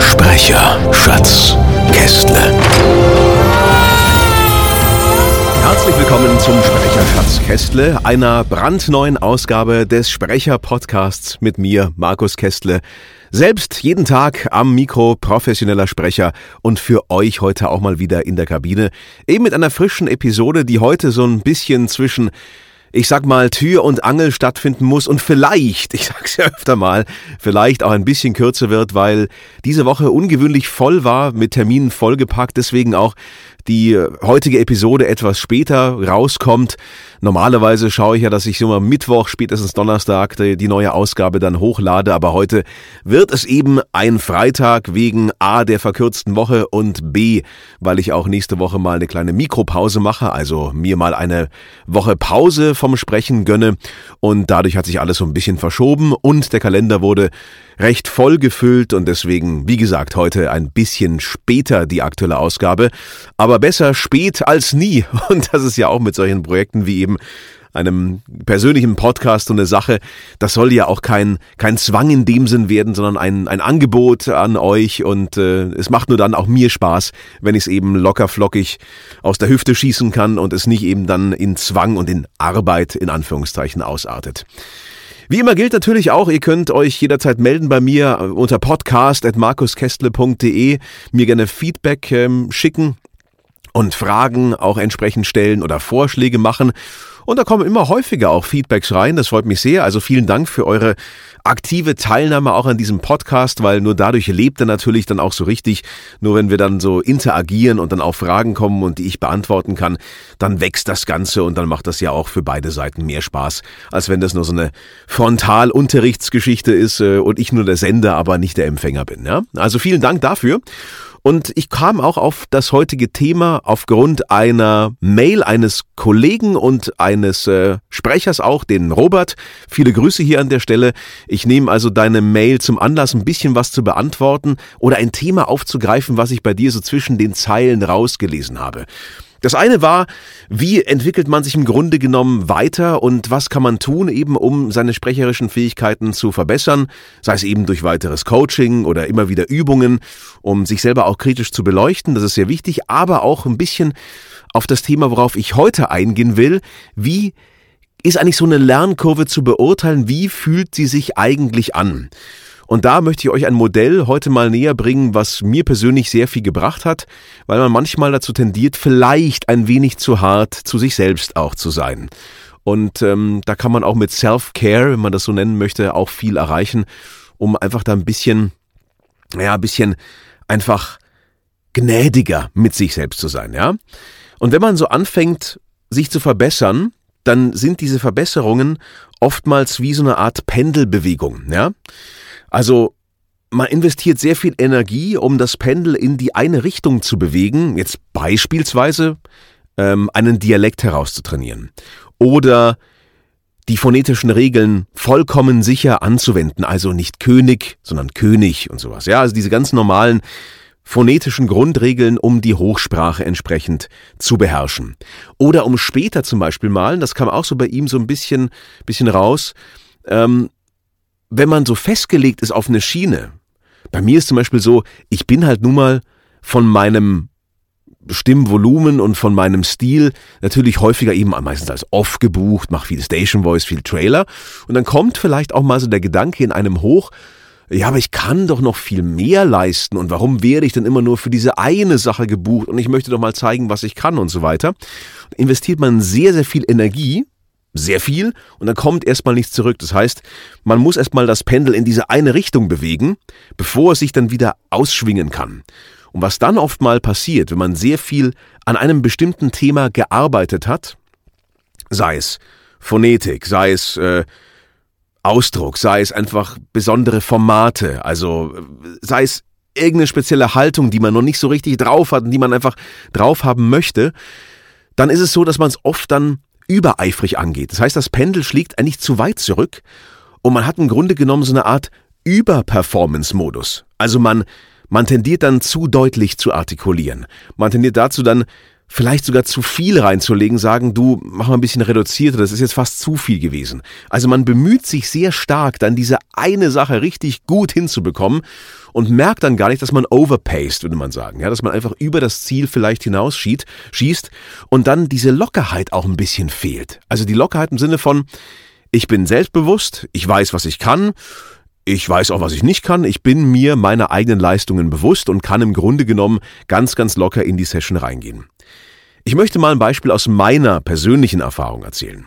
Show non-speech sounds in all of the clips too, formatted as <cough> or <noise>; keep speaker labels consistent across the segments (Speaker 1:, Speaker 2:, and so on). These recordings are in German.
Speaker 1: Sprecher Schatz Kästle.
Speaker 2: Herzlich willkommen zum Sprecher Schatz Kästle, einer brandneuen Ausgabe des Sprecher Podcasts mit mir, Markus Kästle. Selbst jeden Tag am Mikro professioneller Sprecher und für euch heute auch mal wieder in der Kabine. Eben mit einer frischen Episode, die heute so ein bisschen zwischen ich sag mal, Tür und Angel stattfinden muss und vielleicht, <laughs> ich sag's ja öfter mal, vielleicht auch ein bisschen kürzer wird, weil diese Woche ungewöhnlich voll war, mit Terminen vollgepackt, deswegen auch die heutige Episode etwas später rauskommt. Normalerweise schaue ich ja, dass ich so mal Mittwoch, spätestens Donnerstag die, die neue Ausgabe dann hochlade, aber heute wird es eben ein Freitag wegen A der verkürzten Woche und B, weil ich auch nächste Woche mal eine kleine Mikropause mache, also mir mal eine Woche Pause vom Sprechen gönne und dadurch hat sich alles so ein bisschen verschoben und der Kalender wurde recht voll gefüllt und deswegen, wie gesagt, heute ein bisschen später die aktuelle Ausgabe. Aber besser spät als nie. <laughs> Und das ist ja auch mit solchen Projekten wie eben einem persönlichen Podcast und eine Sache, das soll ja auch kein, kein Zwang in dem Sinn werden, sondern ein, ein Angebot an euch und äh, es macht nur dann auch mir Spaß, wenn ich es eben locker flockig aus der Hüfte schießen kann und es nicht eben dann in Zwang und in Arbeit in Anführungszeichen ausartet. Wie immer gilt natürlich auch, ihr könnt euch jederzeit melden bei mir unter podcast.markuskestle.de, mir gerne Feedback ähm, schicken und Fragen auch entsprechend stellen oder Vorschläge machen. Und da kommen immer häufiger auch Feedbacks rein. Das freut mich sehr. Also vielen Dank für eure aktive Teilnahme auch an diesem Podcast, weil nur dadurch lebt er natürlich dann auch so richtig. Nur wenn wir dann so interagieren und dann auch Fragen kommen und die ich beantworten kann, dann wächst das Ganze und dann macht das ja auch für beide Seiten mehr Spaß, als wenn das nur so eine Frontalunterrichtsgeschichte ist äh, und ich nur der Sender, aber nicht der Empfänger bin. Ja? Also vielen Dank dafür. Und ich kam auch auf das heutige Thema aufgrund einer Mail eines Kollegen und eines äh, Sprechers auch, den Robert. Viele Grüße hier an der Stelle. Ich nehme also deine Mail zum Anlass, ein bisschen was zu beantworten oder ein Thema aufzugreifen, was ich bei dir so zwischen den Zeilen rausgelesen habe. Das eine war, wie entwickelt man sich im Grunde genommen weiter und was kann man tun, eben um seine sprecherischen Fähigkeiten zu verbessern, sei es eben durch weiteres Coaching oder immer wieder Übungen, um sich selber auch kritisch zu beleuchten, das ist sehr wichtig, aber auch ein bisschen auf das Thema, worauf ich heute eingehen will, wie ist eigentlich so eine Lernkurve zu beurteilen, wie fühlt sie sich eigentlich an? Und da möchte ich euch ein Modell heute mal näher bringen, was mir persönlich sehr viel gebracht hat, weil man manchmal dazu tendiert, vielleicht ein wenig zu hart zu sich selbst auch zu sein. Und ähm, da kann man auch mit Self-Care, wenn man das so nennen möchte, auch viel erreichen, um einfach da ein bisschen, ja, ein bisschen einfach gnädiger mit sich selbst zu sein, ja. Und wenn man so anfängt, sich zu verbessern, dann sind diese Verbesserungen oftmals wie so eine Art Pendelbewegung, ja. Also man investiert sehr viel Energie, um das Pendel in die eine Richtung zu bewegen, jetzt beispielsweise ähm, einen Dialekt herauszutrainieren oder die phonetischen Regeln vollkommen sicher anzuwenden, also nicht König, sondern König und sowas. Ja, also diese ganz normalen phonetischen Grundregeln, um die Hochsprache entsprechend zu beherrschen. Oder um später zum Beispiel mal, das kam auch so bei ihm so ein bisschen, bisschen raus, ähm, wenn man so festgelegt ist auf eine Schiene, bei mir ist zum Beispiel so, ich bin halt nun mal von meinem Stimmvolumen und von meinem Stil natürlich häufiger eben meistens als off gebucht, mache viel Station Voice, viel Trailer und dann kommt vielleicht auch mal so der Gedanke in einem hoch, ja, aber ich kann doch noch viel mehr leisten und warum werde ich denn immer nur für diese eine Sache gebucht und ich möchte doch mal zeigen, was ich kann und so weiter. Investiert man sehr, sehr viel Energie sehr viel und dann kommt erstmal nichts zurück. Das heißt, man muss erstmal das Pendel in diese eine Richtung bewegen, bevor es sich dann wieder ausschwingen kann. Und was dann oft mal passiert, wenn man sehr viel an einem bestimmten Thema gearbeitet hat, sei es Phonetik, sei es äh, Ausdruck, sei es einfach besondere Formate, also sei es irgendeine spezielle Haltung, die man noch nicht so richtig drauf hat und die man einfach drauf haben möchte, dann ist es so, dass man es oft dann übereifrig angeht. Das heißt, das Pendel schlägt eigentlich zu weit zurück und man hat im Grunde genommen so eine Art Überperformance-Modus. Also man, man tendiert dann zu deutlich zu artikulieren. Man tendiert dazu dann vielleicht sogar zu viel reinzulegen, sagen, du mach mal ein bisschen reduzierter, das ist jetzt fast zu viel gewesen. Also man bemüht sich sehr stark, dann diese eine Sache richtig gut hinzubekommen und merkt dann gar nicht, dass man overpaced, würde man sagen, ja, dass man einfach über das Ziel vielleicht hinausschießt, schießt und dann diese Lockerheit auch ein bisschen fehlt. Also die Lockerheit im Sinne von, ich bin selbstbewusst, ich weiß, was ich kann, ich weiß auch, was ich nicht kann. Ich bin mir meiner eigenen Leistungen bewusst und kann im Grunde genommen ganz, ganz locker in die Session reingehen. Ich möchte mal ein Beispiel aus meiner persönlichen Erfahrung erzählen.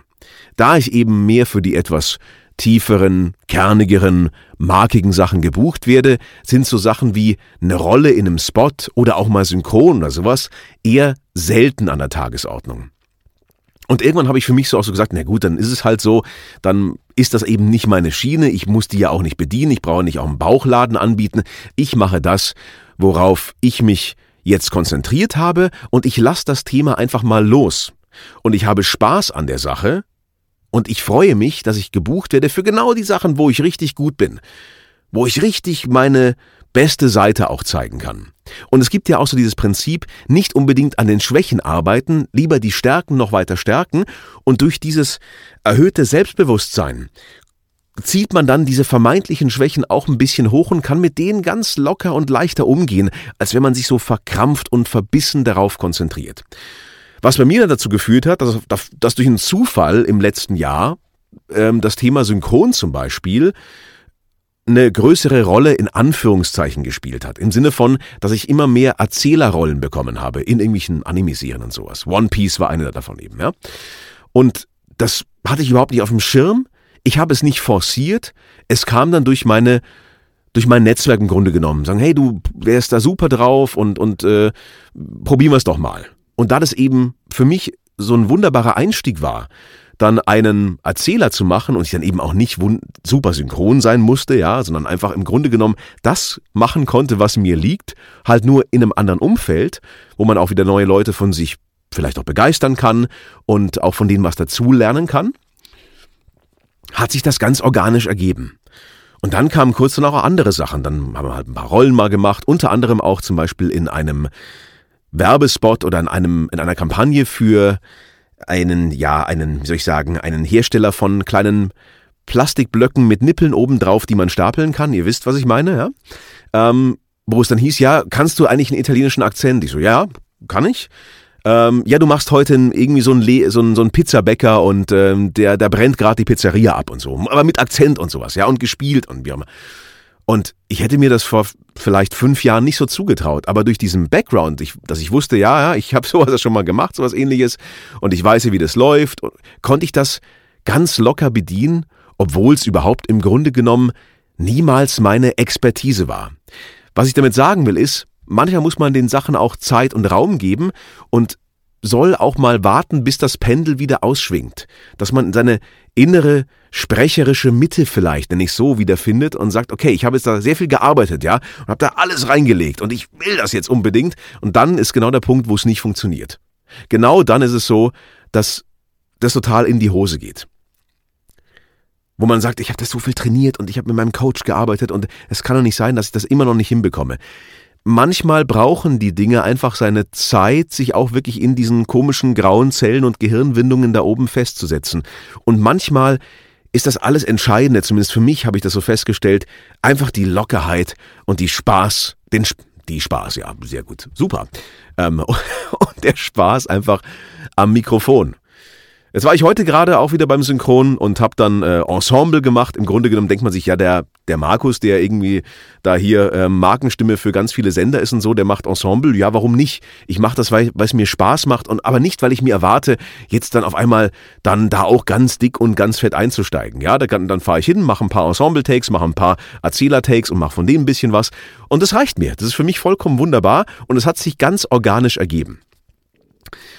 Speaker 2: Da ich eben mehr für die etwas tieferen, kernigeren, markigen Sachen gebucht werde, sind so Sachen wie eine Rolle in einem Spot oder auch mal synchron oder sowas eher selten an der Tagesordnung. Und irgendwann habe ich für mich so auch so gesagt, na gut, dann ist es halt so, dann ist das eben nicht meine Schiene, ich muss die ja auch nicht bedienen, ich brauche nicht auch einen Bauchladen anbieten, ich mache das, worauf ich mich jetzt konzentriert habe und ich lasse das Thema einfach mal los. Und ich habe Spaß an der Sache und ich freue mich, dass ich gebucht werde für genau die Sachen, wo ich richtig gut bin, wo ich richtig meine beste Seite auch zeigen kann. Und es gibt ja auch so dieses Prinzip, nicht unbedingt an den Schwächen arbeiten, lieber die Stärken noch weiter stärken und durch dieses erhöhte Selbstbewusstsein zieht man dann diese vermeintlichen Schwächen auch ein bisschen hoch und kann mit denen ganz locker und leichter umgehen, als wenn man sich so verkrampft und verbissen darauf konzentriert. Was bei mir dann dazu geführt hat, dass, dass durch einen Zufall im letzten Jahr ähm, das Thema Synchron zum Beispiel eine größere Rolle in Anführungszeichen gespielt hat. Im Sinne von, dass ich immer mehr Erzählerrollen bekommen habe in irgendwelchen Anime-Serien und sowas. One Piece war eine davon eben, ja. Und das hatte ich überhaupt nicht auf dem Schirm. Ich habe es nicht forciert. Es kam dann durch meine durch mein Netzwerk im Grunde genommen. Sagen, hey, du wärst da super drauf und, und äh, probieren wir es doch mal. Und da das eben für mich so ein wunderbarer Einstieg war, dann einen Erzähler zu machen und ich dann eben auch nicht super synchron sein musste, ja, sondern einfach im Grunde genommen das machen konnte, was mir liegt, halt nur in einem anderen Umfeld, wo man auch wieder neue Leute von sich vielleicht auch begeistern kann und auch von denen was dazulernen kann, hat sich das ganz organisch ergeben. Und dann kamen kurz danach auch andere Sachen. Dann haben wir halt ein paar Rollen mal gemacht, unter anderem auch zum Beispiel in einem Werbespot oder in einem, in einer Kampagne für einen, ja, einen, wie soll ich sagen, einen Hersteller von kleinen Plastikblöcken mit Nippeln obendrauf, die man stapeln kann. Ihr wisst, was ich meine, ja? Ähm, wo es dann hieß, ja, kannst du eigentlich einen italienischen Akzent? Ich so, ja, kann ich. Ähm, ja, du machst heute irgendwie so einen, so einen, so einen Pizzabäcker und ähm, der, der brennt gerade die Pizzeria ab und so. Aber mit Akzent und sowas, ja, und gespielt und wie auch immer. Und ich hätte mir das vor vielleicht fünf Jahren nicht so zugetraut, aber durch diesen Background, ich, dass ich wusste, ja, ja, ich habe <laughs> sowas schon mal gemacht, sowas ähnliches, und ich weiß, wie das läuft, konnte ich das ganz locker bedienen, obwohl es überhaupt im Grunde genommen niemals meine Expertise war. Was ich damit sagen will, ist, manchmal muss man den Sachen auch Zeit und Raum geben und soll auch mal warten, bis das Pendel wieder ausschwingt, dass man seine innere sprecherische Mitte vielleicht, nenne ich so, wiederfindet und sagt, okay, ich habe jetzt da sehr viel gearbeitet, ja, und habe da alles reingelegt und ich will das jetzt unbedingt und dann ist genau der Punkt, wo es nicht funktioniert. Genau dann ist es so, dass das total in die Hose geht. Wo man sagt, ich habe das so viel trainiert und ich habe mit meinem Coach gearbeitet und es kann doch nicht sein, dass ich das immer noch nicht hinbekomme manchmal brauchen die Dinge einfach seine Zeit, sich auch wirklich in diesen komischen grauen Zellen und Gehirnwindungen da oben festzusetzen. Und manchmal ist das alles Entscheidende, zumindest für mich habe ich das so festgestellt, einfach die Lockerheit und die Spaß, den die Spaß, ja, sehr gut, super. Ähm, <laughs> und der Spaß einfach am Mikrofon. Jetzt war ich heute gerade auch wieder beim Synchron und habe dann äh, Ensemble gemacht. Im Grunde genommen denkt man sich, ja, der, der Markus, der irgendwie da hier äh, Markenstimme für ganz viele Sender ist und so, der macht Ensemble. Ja, warum nicht? Ich mache das, weil, es mir Spaß macht und aber nicht, weil ich mir erwarte, jetzt dann auf einmal dann da auch ganz dick und ganz fett einzusteigen. Ja, da dann fahre ich hin, mache ein paar Ensemble-Takes, mache ein paar Erzähler-Takes und mache von dem ein bisschen was. Und das reicht mir. Das ist für mich vollkommen wunderbar und es hat sich ganz organisch ergeben.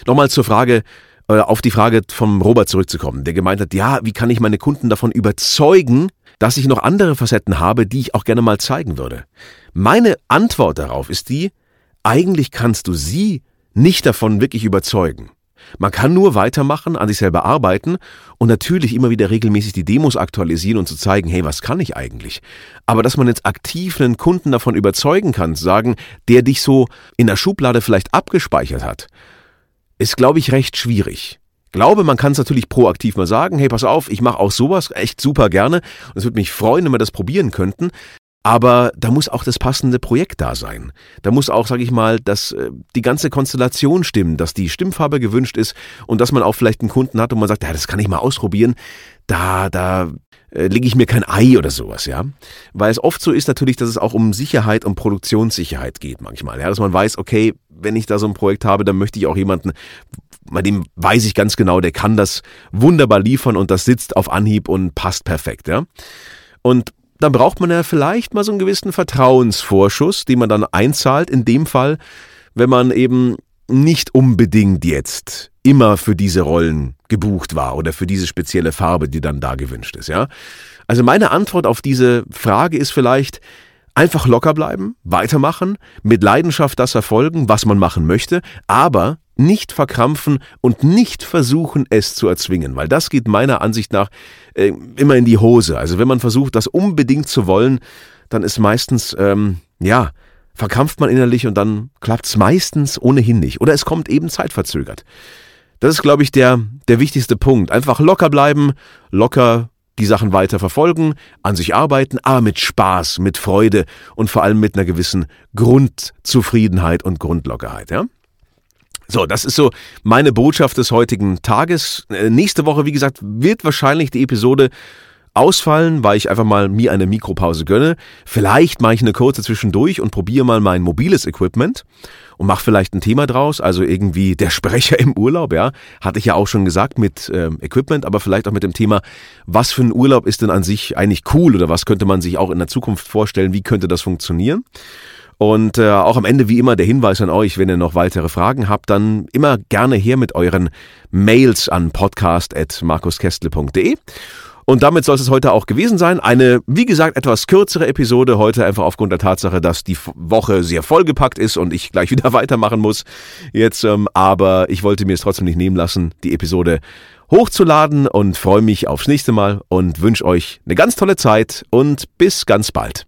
Speaker 2: Nochmal zur Frage, äh, auf die Frage vom Robert zurückzukommen, der gemeint hat, ja, wie kann ich meine Kunden davon überzeugen, dass ich noch andere Facetten habe, die ich auch gerne mal zeigen würde. Meine Antwort darauf ist die, eigentlich kannst du sie nicht davon wirklich überzeugen. Man kann nur weitermachen, an sich selber arbeiten und natürlich immer wieder regelmäßig die Demos aktualisieren und zu zeigen, hey, was kann ich eigentlich? Aber dass man jetzt aktiv einen Kunden davon überzeugen kann, zu sagen, der dich so in der Schublade vielleicht abgespeichert hat, ist, glaube ich, recht schwierig. Glaube, man kann es natürlich proaktiv mal sagen, hey, pass auf, ich mache auch sowas echt super gerne und es würde mich freuen, wenn wir das probieren könnten. Aber da muss auch das passende Projekt da sein. Da muss auch, sage ich mal, dass äh, die ganze Konstellation stimmen, dass die Stimmfarbe gewünscht ist und dass man auch vielleicht einen Kunden hat und man sagt, ja, das kann ich mal ausprobieren. Da, da äh, lege ich mir kein Ei oder sowas, ja. Weil es oft so ist natürlich, dass es auch um Sicherheit und Produktionssicherheit geht manchmal. Ja, dass man weiß, okay, wenn ich da so ein Projekt habe, dann möchte ich auch jemanden, bei dem weiß ich ganz genau, der kann das wunderbar liefern und das sitzt auf Anhieb und passt perfekt, ja. Und dann braucht man ja vielleicht mal so einen gewissen Vertrauensvorschuss, den man dann einzahlt, in dem Fall, wenn man eben nicht unbedingt jetzt immer für diese Rollen gebucht war oder für diese spezielle Farbe, die dann da gewünscht ist, ja. Also meine Antwort auf diese Frage ist vielleicht, einfach locker bleiben, weitermachen, mit Leidenschaft das verfolgen, was man machen möchte, aber nicht verkrampfen und nicht versuchen, es zu erzwingen, weil das geht meiner Ansicht nach äh, immer in die Hose. Also wenn man versucht, das unbedingt zu wollen, dann ist meistens, ähm, ja, verkrampft man innerlich und dann klappt es meistens ohnehin nicht. Oder es kommt eben zeitverzögert. Das ist, glaube ich, der, der wichtigste Punkt. Einfach locker bleiben, locker die Sachen weiter verfolgen, an sich arbeiten, aber mit Spaß, mit Freude und vor allem mit einer gewissen Grundzufriedenheit und Grundlockerheit, ja? So, das ist so meine Botschaft des heutigen Tages. Äh, nächste Woche, wie gesagt, wird wahrscheinlich die Episode ausfallen, weil ich einfach mal mir eine Mikropause gönne. Vielleicht mache ich eine kurze zwischendurch und probiere mal mein mobiles Equipment und mache vielleicht ein Thema draus. Also irgendwie der Sprecher <laughs> im Urlaub, ja, hatte ich ja auch schon gesagt mit ähm, Equipment, aber vielleicht auch mit dem Thema, was für ein Urlaub ist denn an sich eigentlich cool oder was könnte man sich auch in der Zukunft vorstellen, wie könnte das funktionieren? Und äh, auch am Ende wie immer der Hinweis an euch, wenn ihr noch weitere Fragen habt, dann immer gerne her mit euren Mails an podcast.markuskestle.de. Und damit soll es heute auch gewesen sein. Eine, wie gesagt, etwas kürzere Episode heute einfach aufgrund der Tatsache, dass die Woche sehr vollgepackt ist und ich gleich <laughs> wieder weitermachen muss jetzt. Ähm, aber ich wollte mir es trotzdem nicht nehmen lassen, die Episode hochzuladen und freue mich aufs nächste Mal und wünsche euch eine ganz tolle Zeit und bis ganz bald.